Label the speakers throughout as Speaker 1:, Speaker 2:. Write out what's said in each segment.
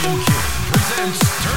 Speaker 1: presents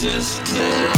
Speaker 2: resist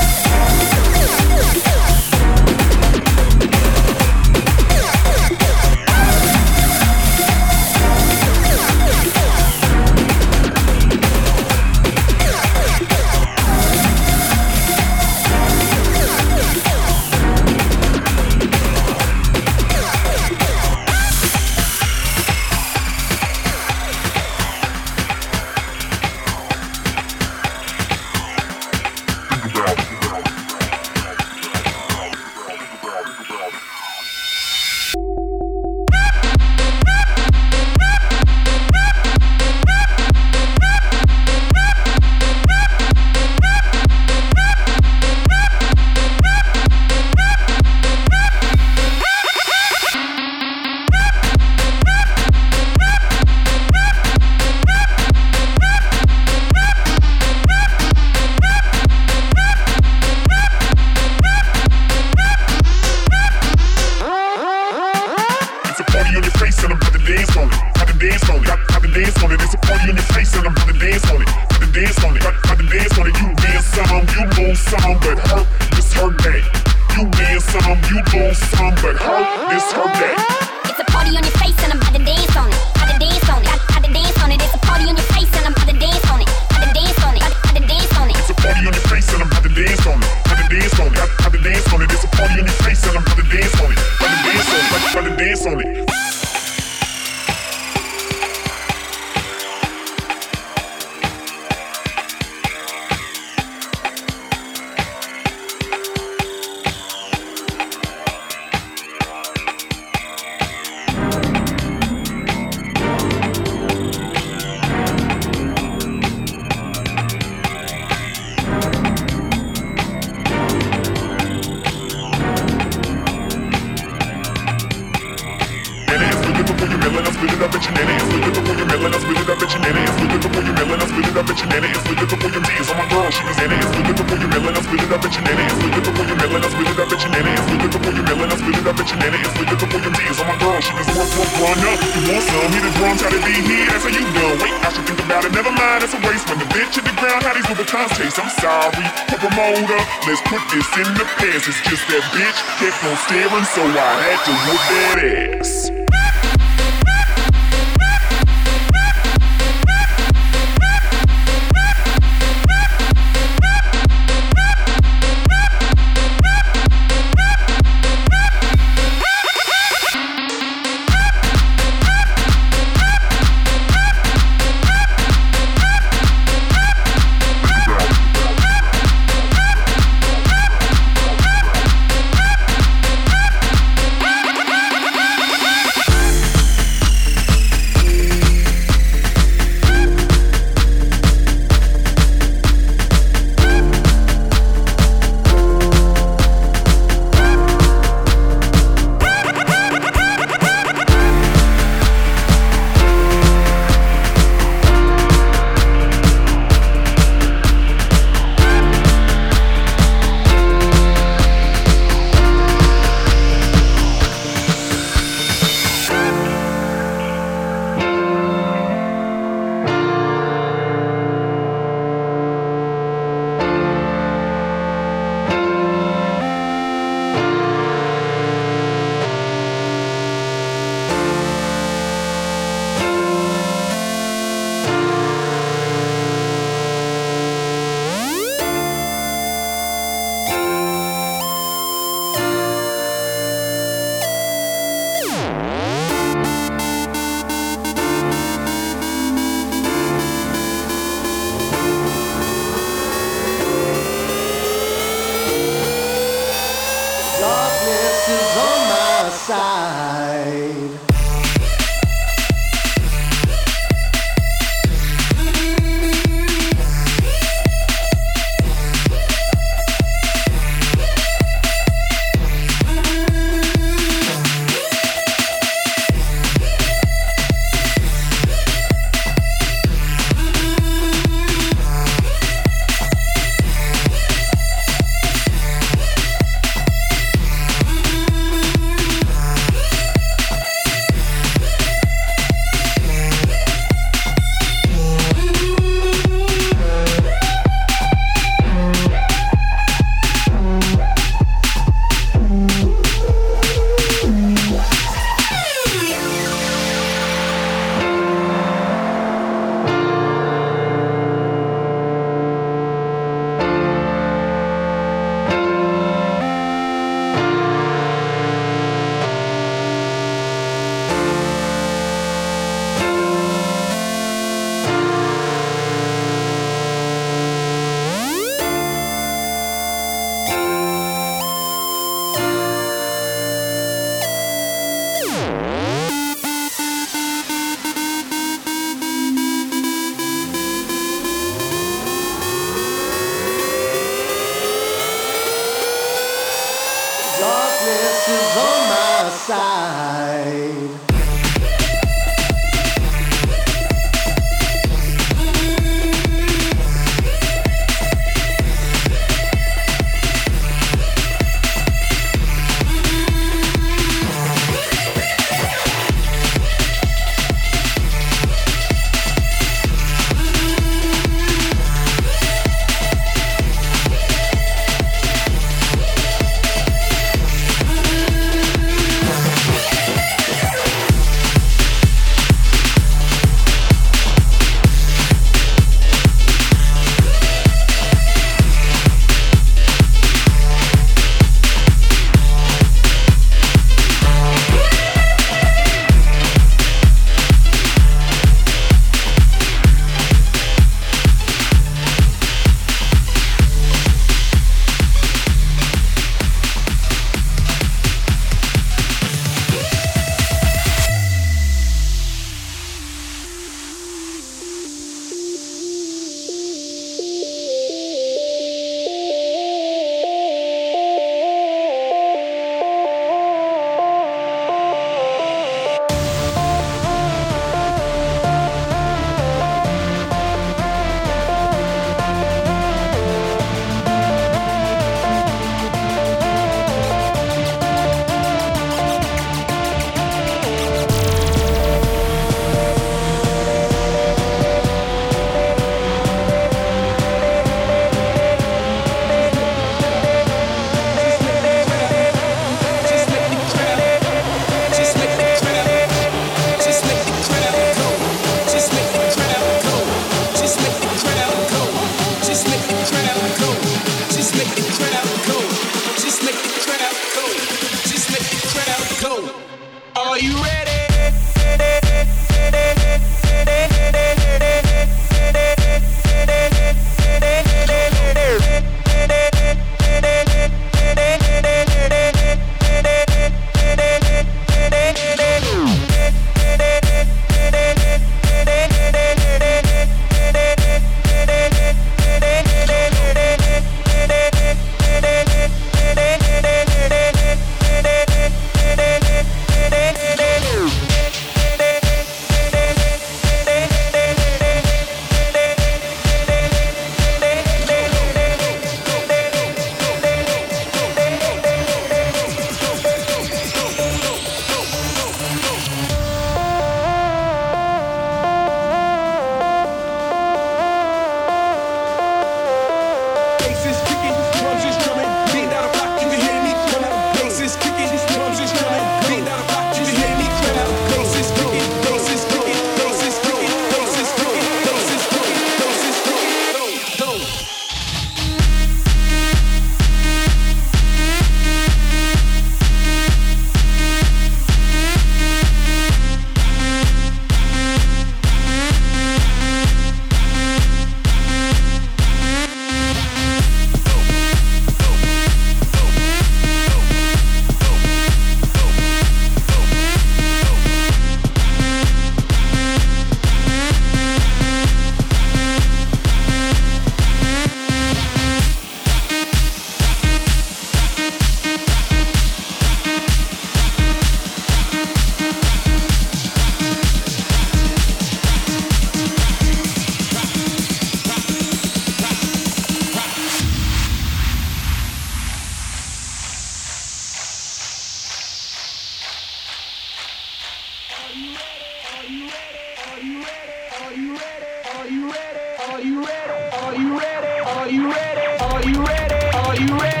Speaker 2: Are you
Speaker 3: ready?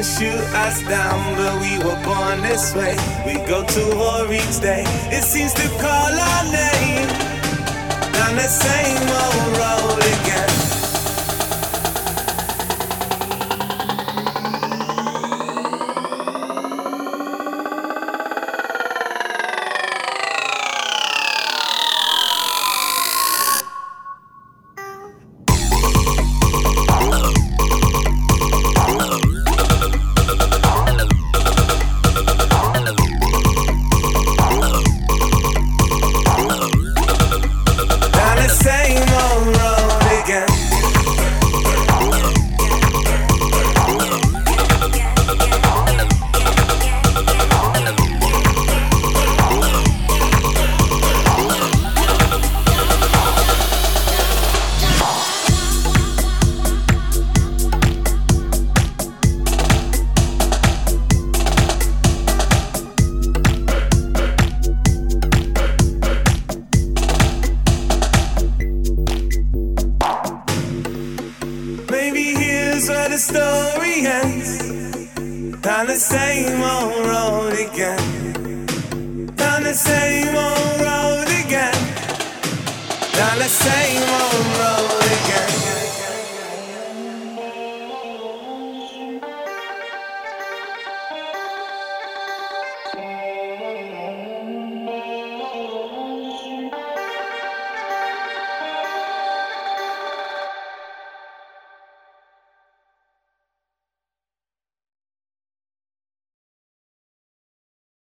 Speaker 3: can shoot us down, but we were born this way. We go to war each day, it seems to call our name. Down the same old road again.